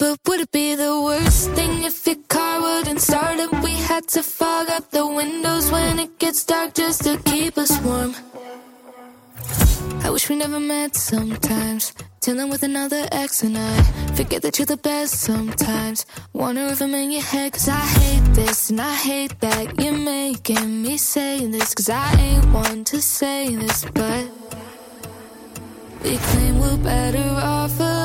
But would it be the worst thing if your car wouldn't start up? We had to fog up the windows when it gets dark just to keep us warm. I wish we never met sometimes. Dealing with another ex and I forget that you're the best sometimes. Wonder if I'm in your head, cause I hate this and I hate that. You're making me say this, cause I ain't one to say this, but we claim we're better off.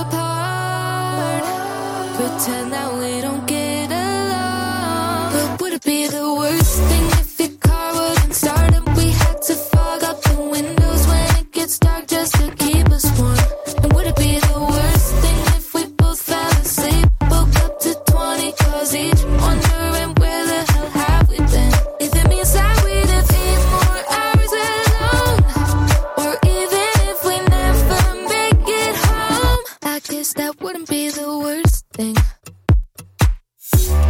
Pretend that we don't get along. But would it be the worst thing if your car wouldn't start and we had to fog up the windows when it gets dark just to keep us warm? Thing.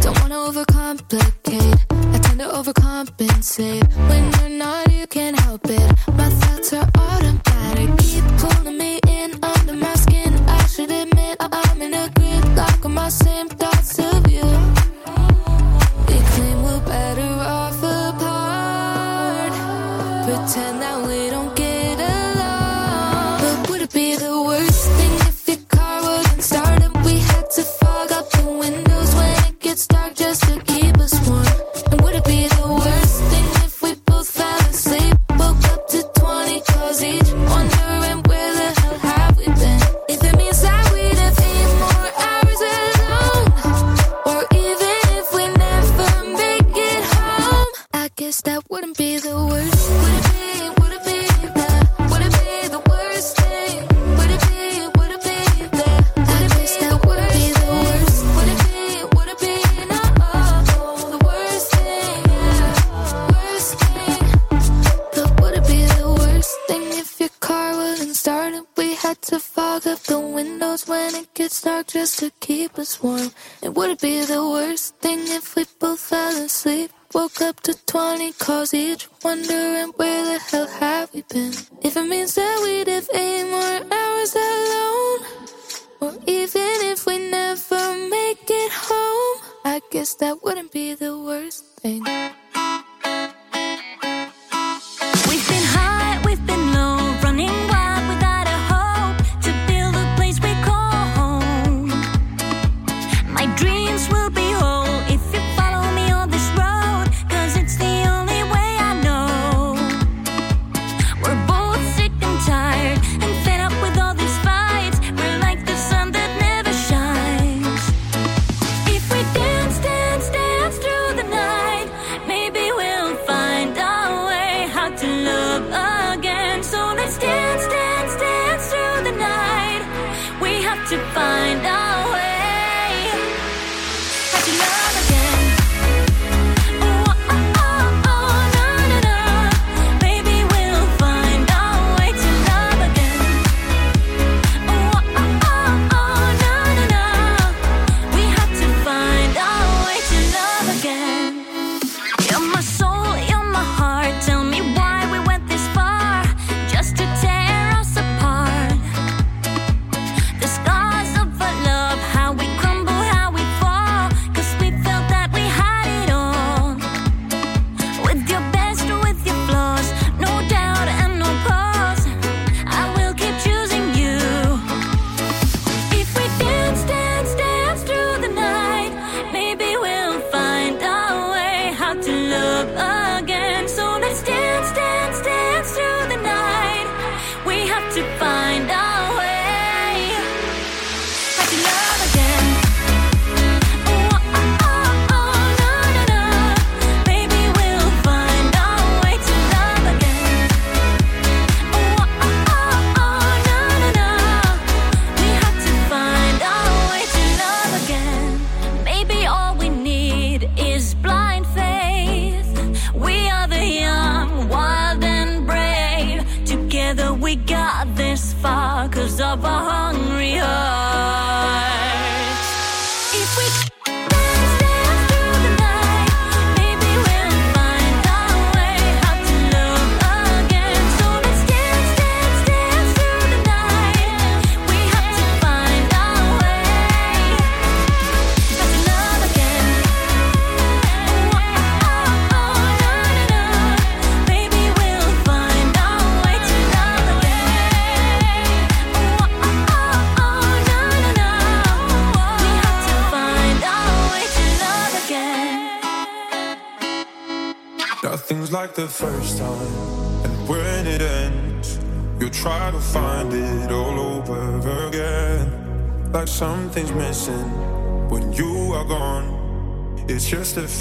Don't wanna overcomplicate. I tend to overcompensate. When you're not, you can't help it. My thoughts are automatic. Keep pulling me in under my skin. I should admit I'm in a gridlock on my same wouldn't be the worst. Would it be? Would it be the? Would it be the worst thing? Would it be? Would it be the? I guess that would be the worst. Would it be? Would it be no? The worst thing, yeah, worst thing. But would it be the worst thing if your car wasn't started? We had to fog up the windows when it gets dark just to keep us warm. And would it be the worst thing if we both fell asleep? Woke up to 20 calls each, wondering where the hell have we been? If it means that we'd have eight more hours alone, or even if we never make it home, I guess that wouldn't be the worst thing. We've been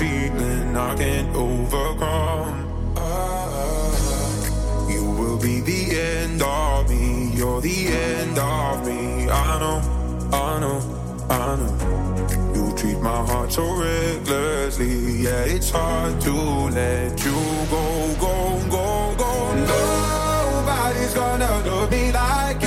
feeling I can't overcome. Ah, you will be the end of me. You're the end of me. I know, I know, I know. You treat my heart so recklessly. Yeah, it's hard to let you go, go, go, go. Nobody's gonna love me like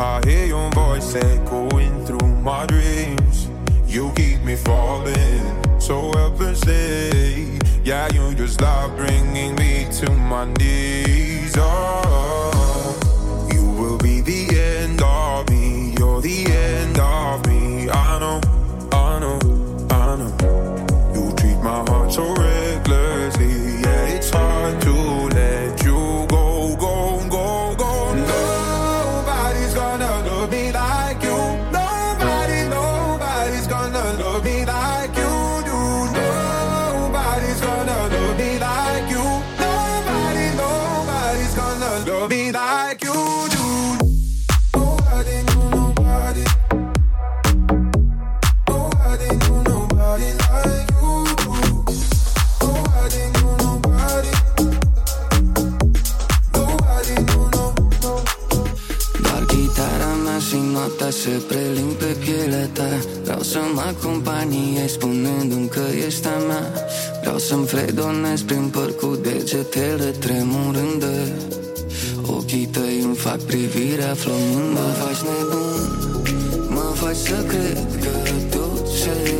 I hear your voice echoing through my dreams. You keep me falling so helplessly. Yeah, you just love bringing me to my knees. Oh, you will be the end of me. You're the end of me. I know, I know, I know. You treat my heart so recklessly. Yeah, it's hard to let noaptea se preling pe pielea ta. Vreau să-mi acompanie spunându-mi că ești a mea. Vreau să-mi fredonez prin păr cu degetele tremurândă Ochii tăi îmi fac privirea flămândă. Mă faci nebun, mă faci să cred că tot ce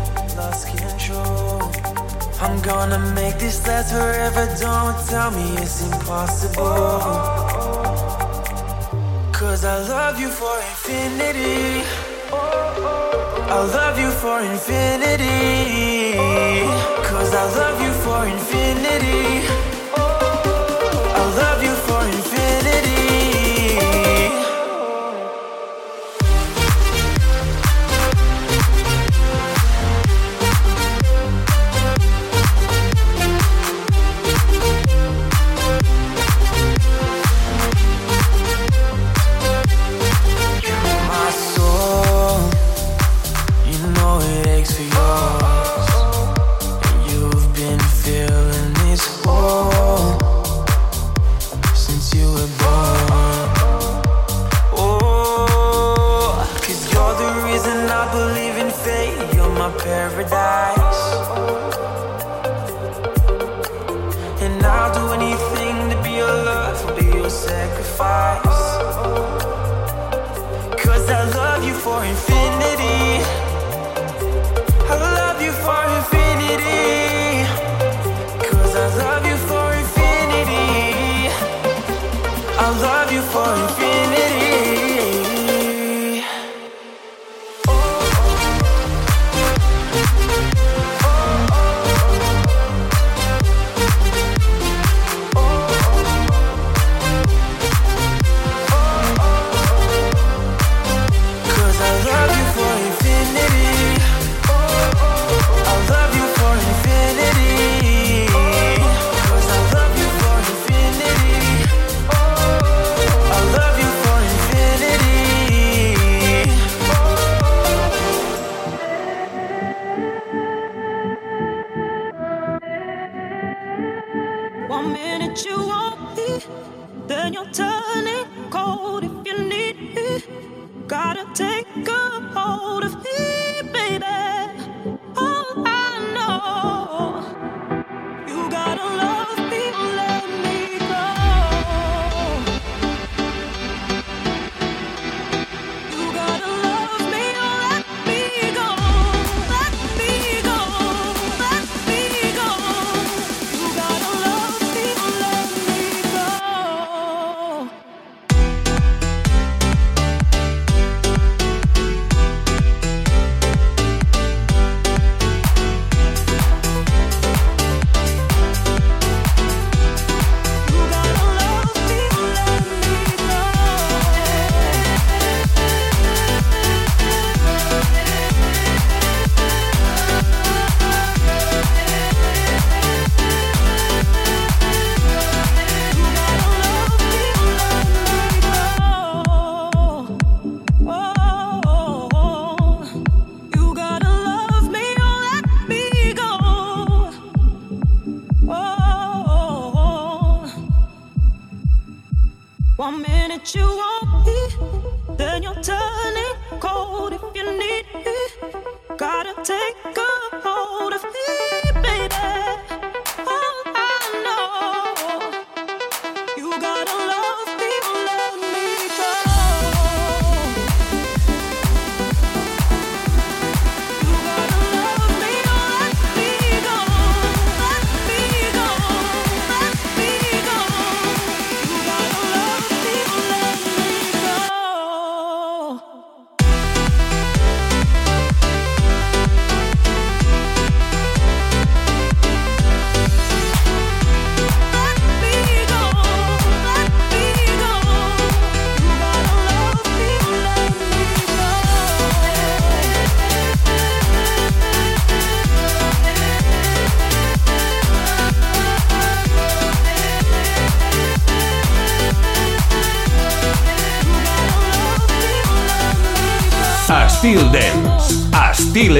I'm gonna make this last forever. Don't tell me it's impossible. Cause I love you for infinity. I love you for infinity. Cause I love you for infinity. every day.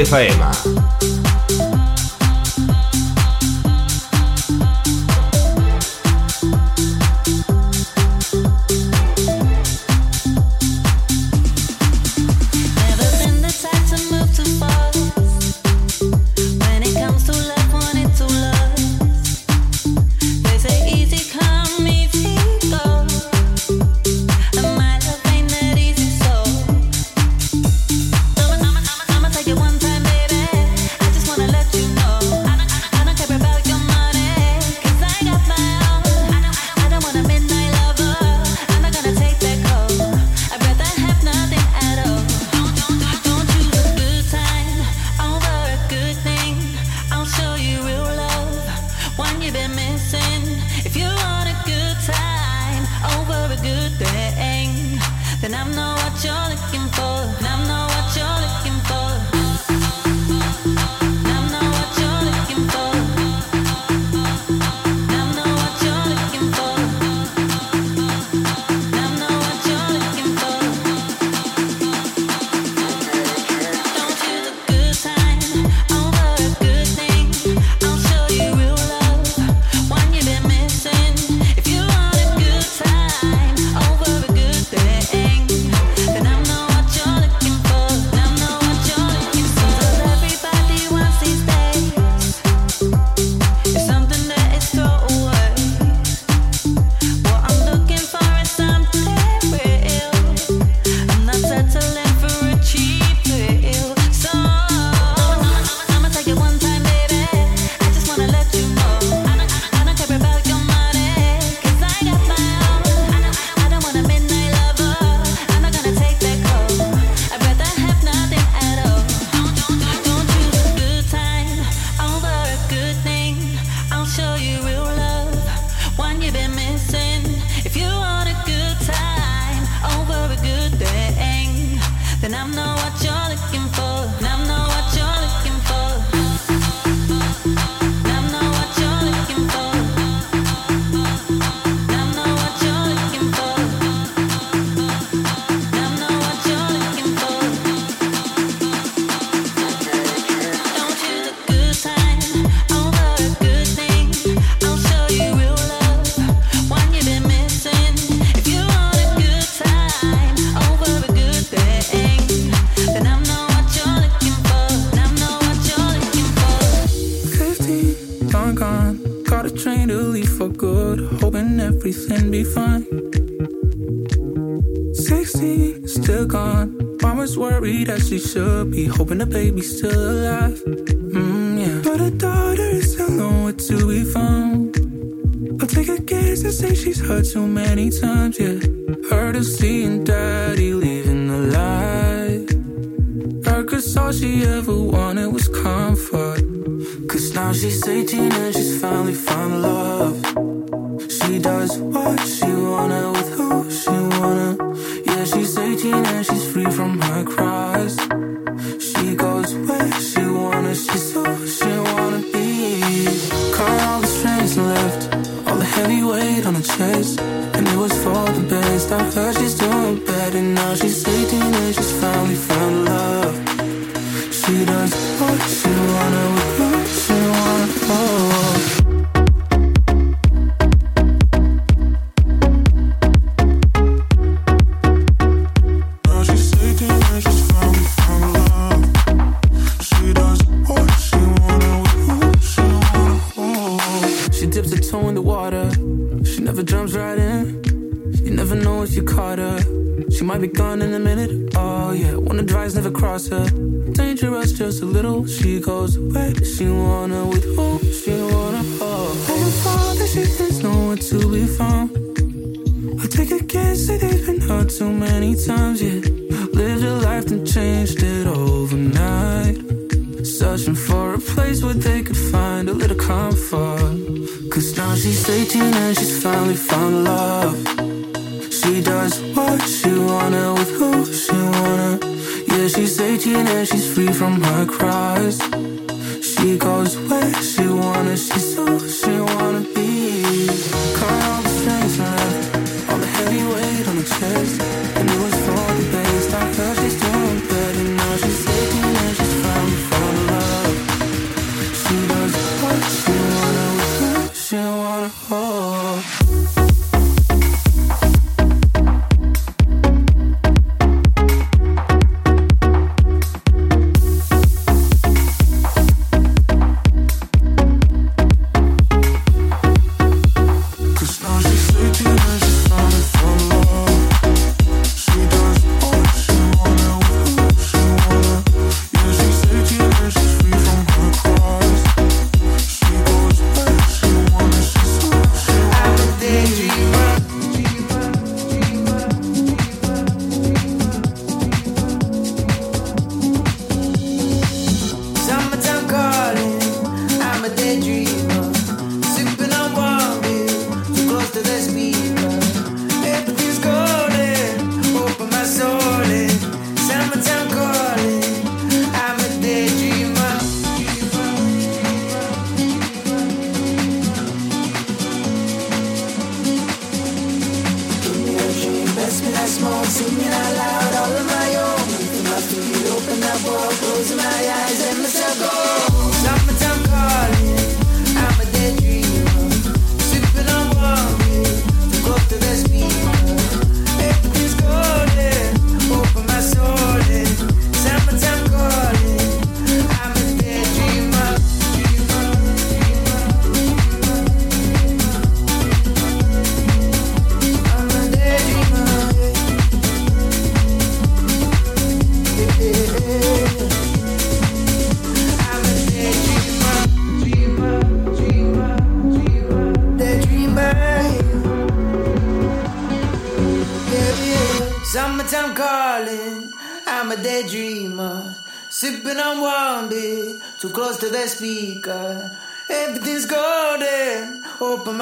de Faema. Now she's 18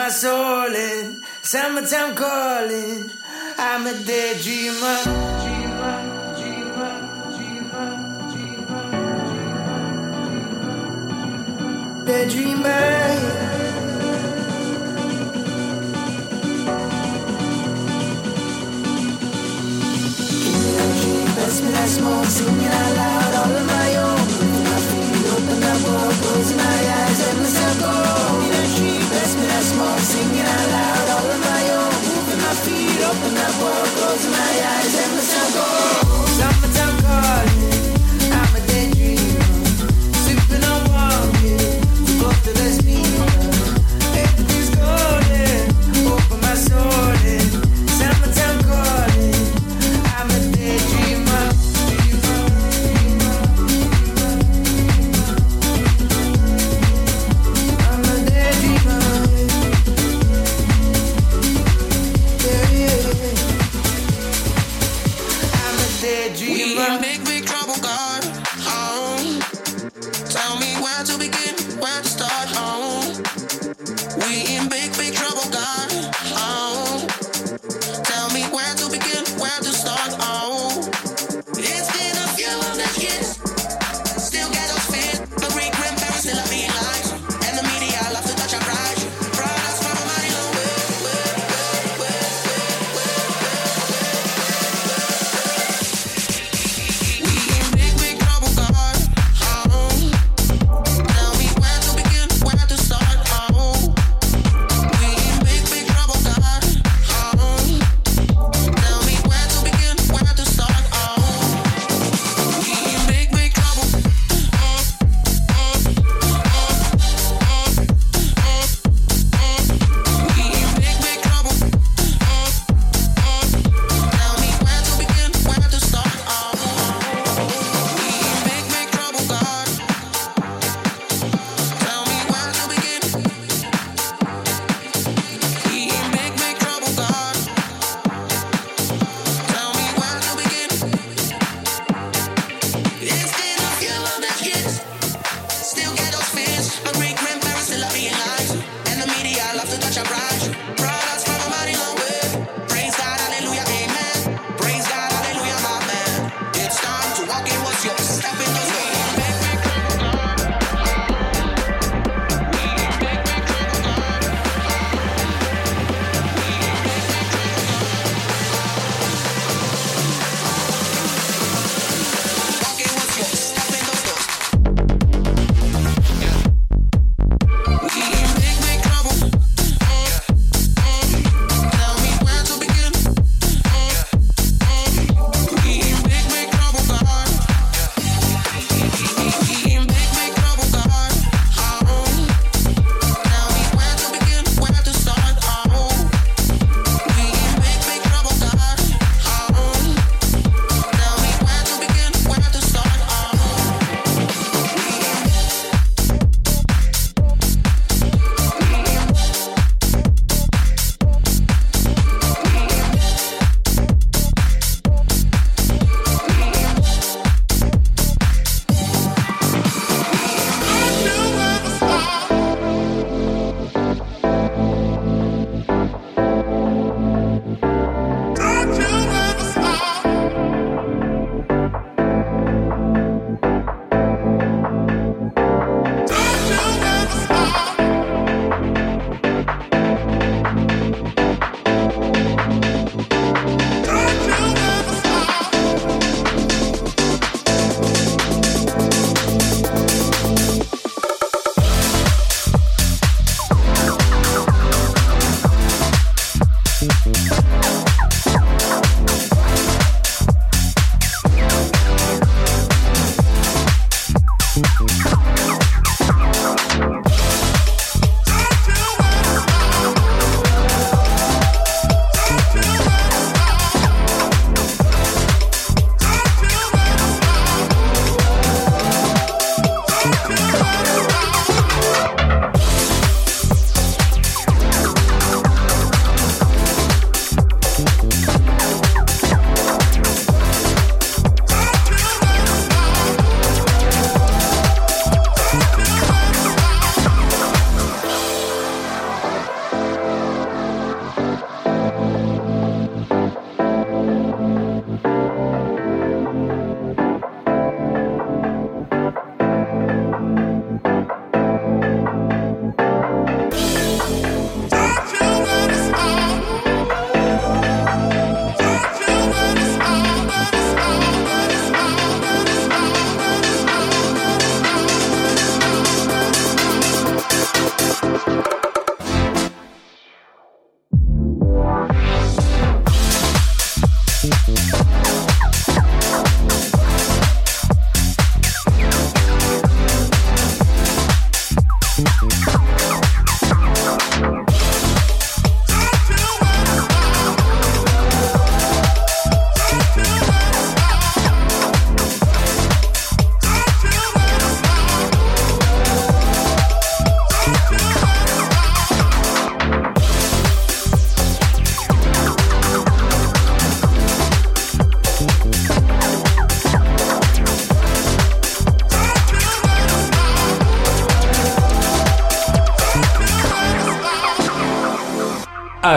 my soul in. Summertime calling. I'm a daydreamer. Dreamer, dreamer, dreamer, daydreamer. Без меня смог,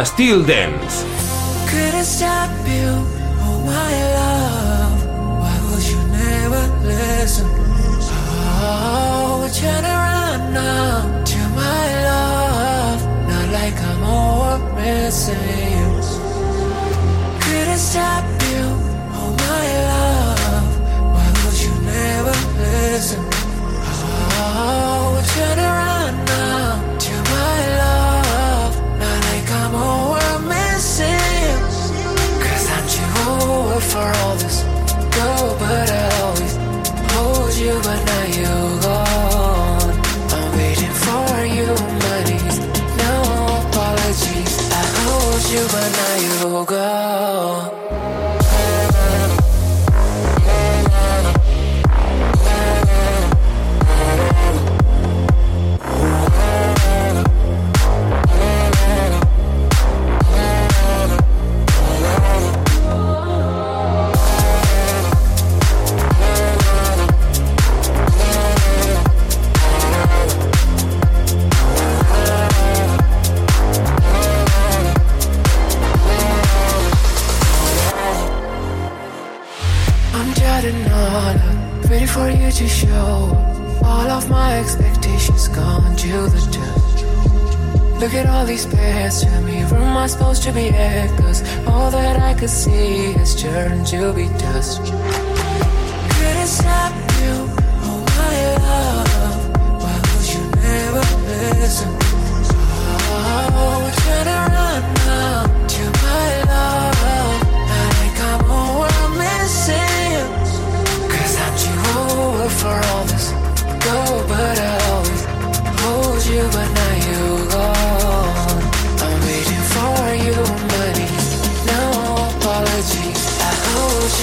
Styl Dance. Look at all these past to me. Room I supposed to be at? Cause all that I could see is turned to be dust. Couldn't stop you. Oh, my love. Why would you never listen? Oh, turn around.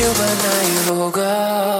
呼ばない方が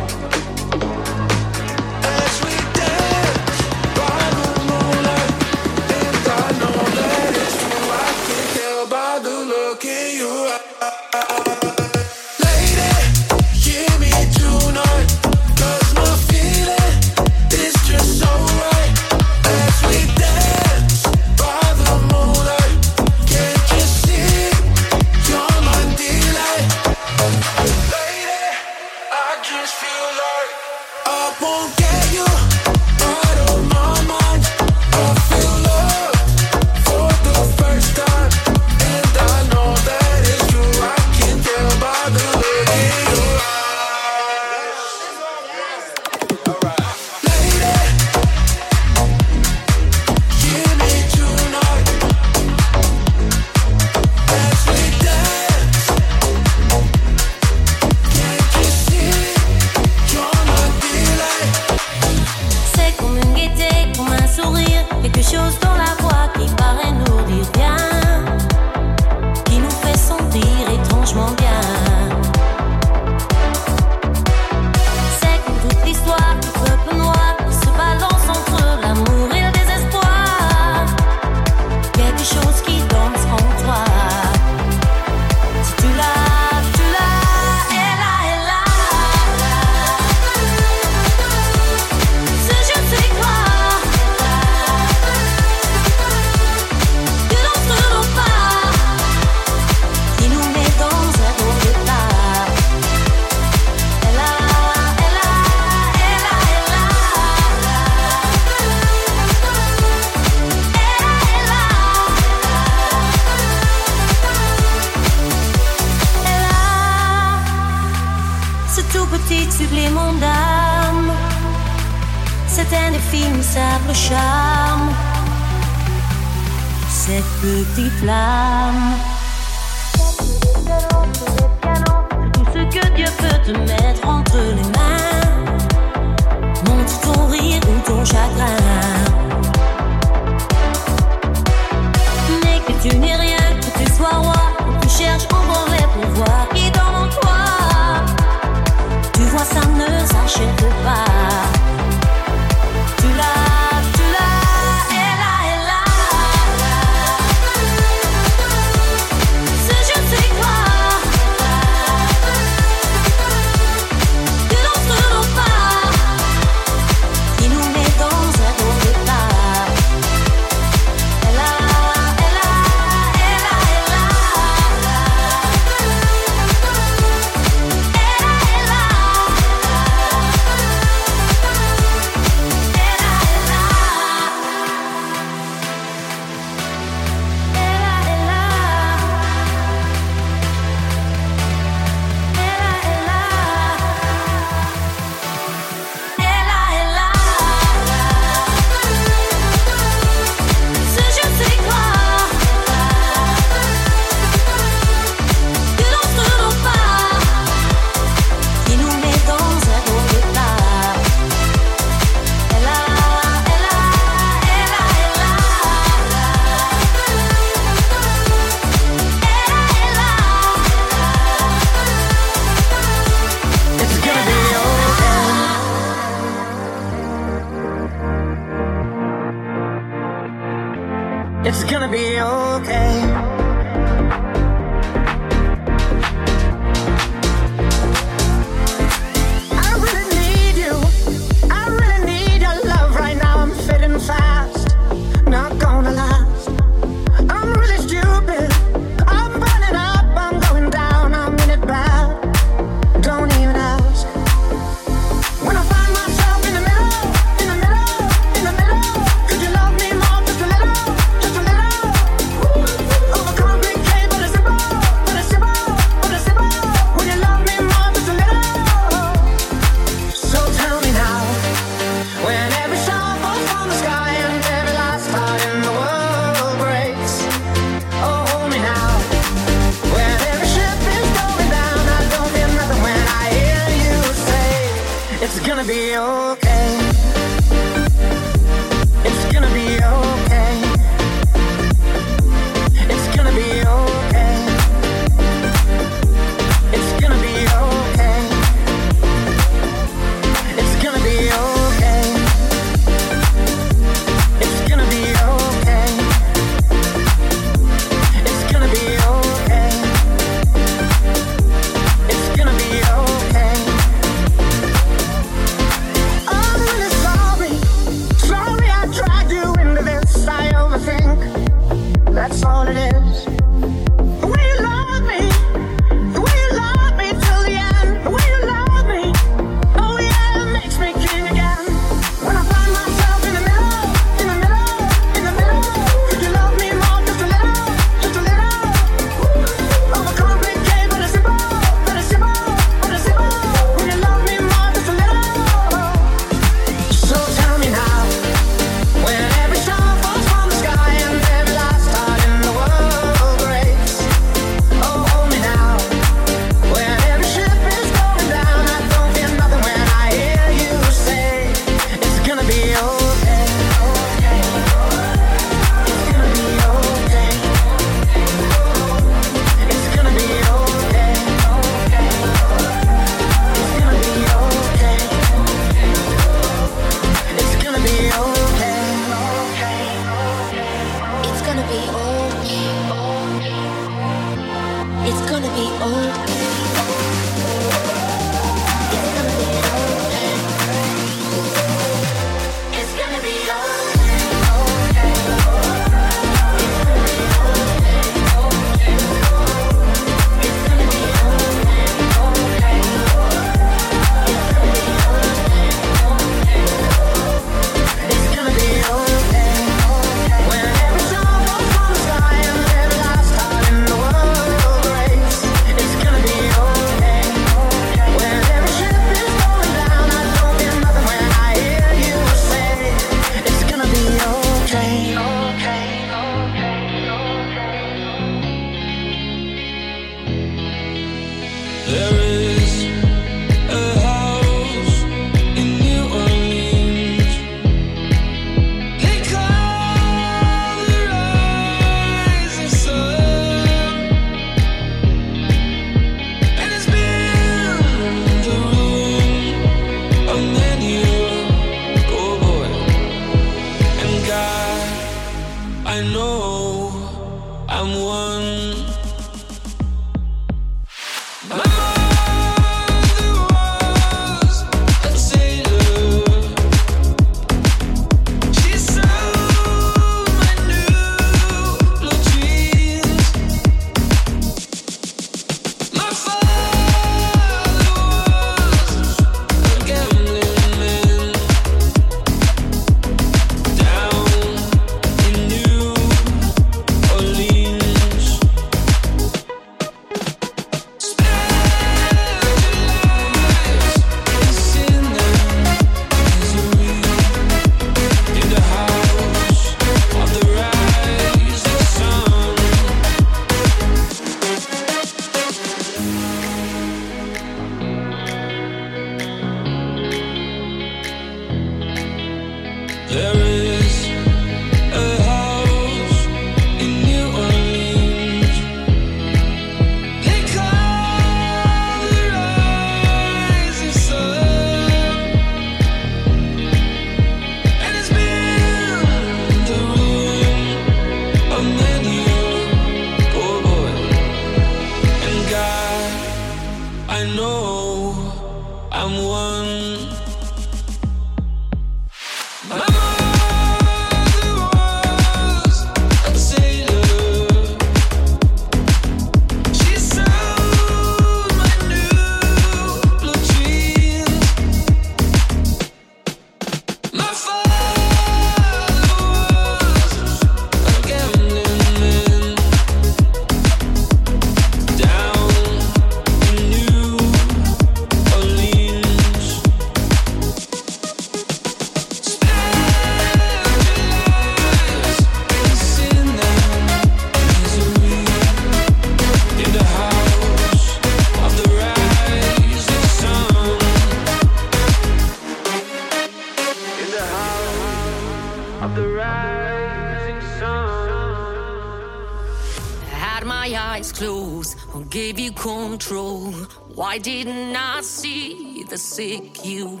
Why didn't I see the sick you?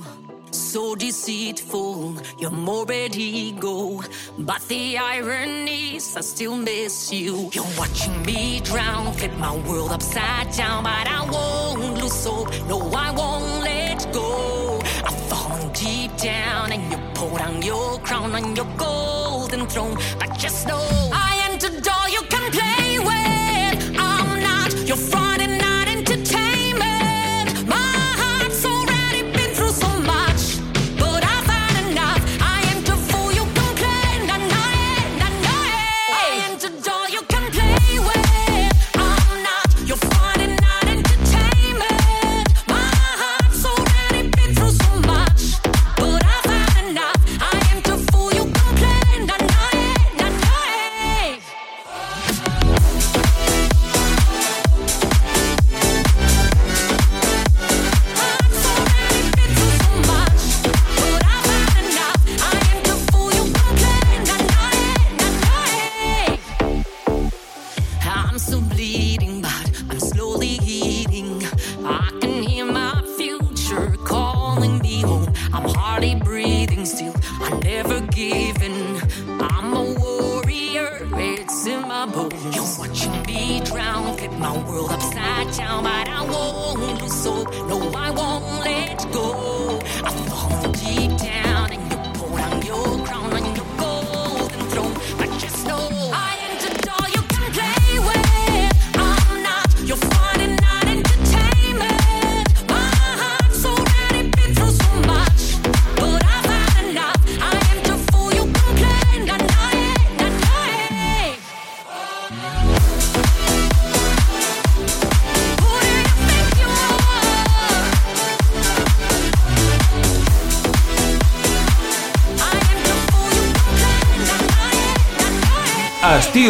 So deceitful, your morbid ego. But the irony is, I still miss you. You're watching me drown, flip my world upside down. But I won't lose hope, no, I won't let go. I've fallen deep down, and you pull down your crown on your golden throne. But just know I am the doll you can play with. I'm not your friend.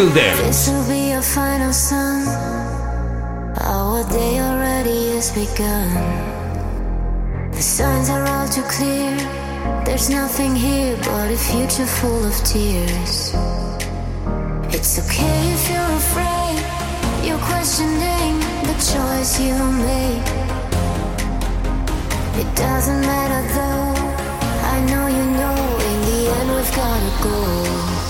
then. This will be your final song. Our day already has begun. The signs are all too clear. There's nothing here but a future full of tears. It's okay if you're afraid. You're questioning the choice you made. It doesn't matter though. I know you know. In the end, we've gotta go.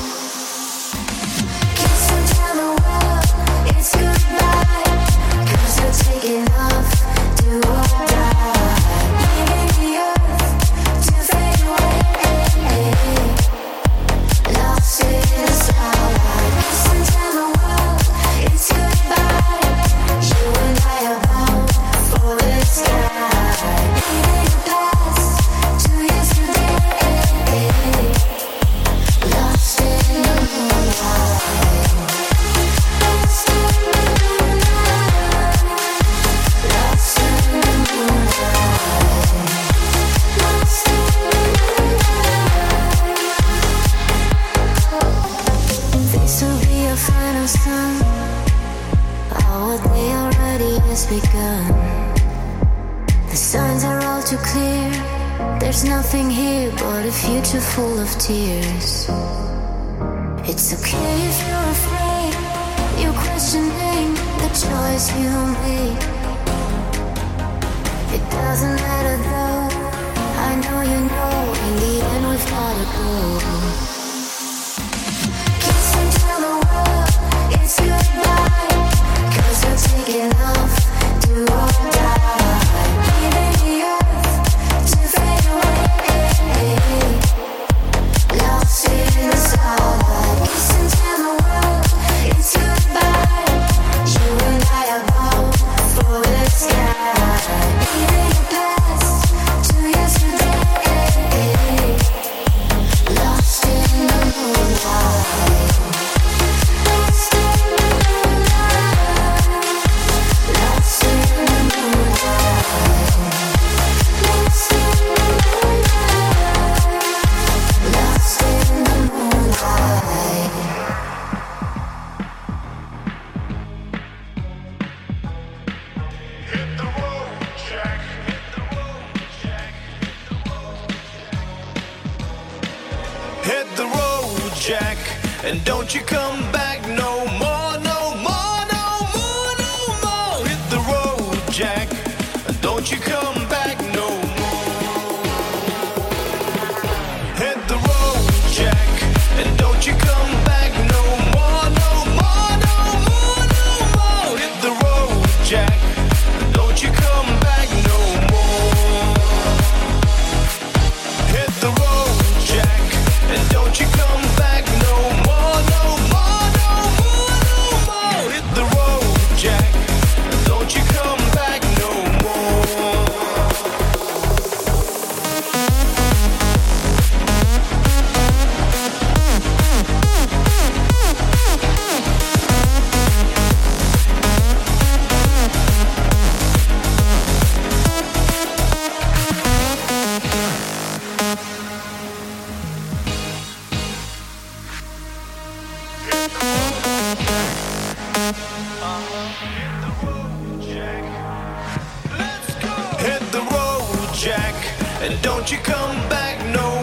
And don't you come back no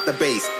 drop the bass.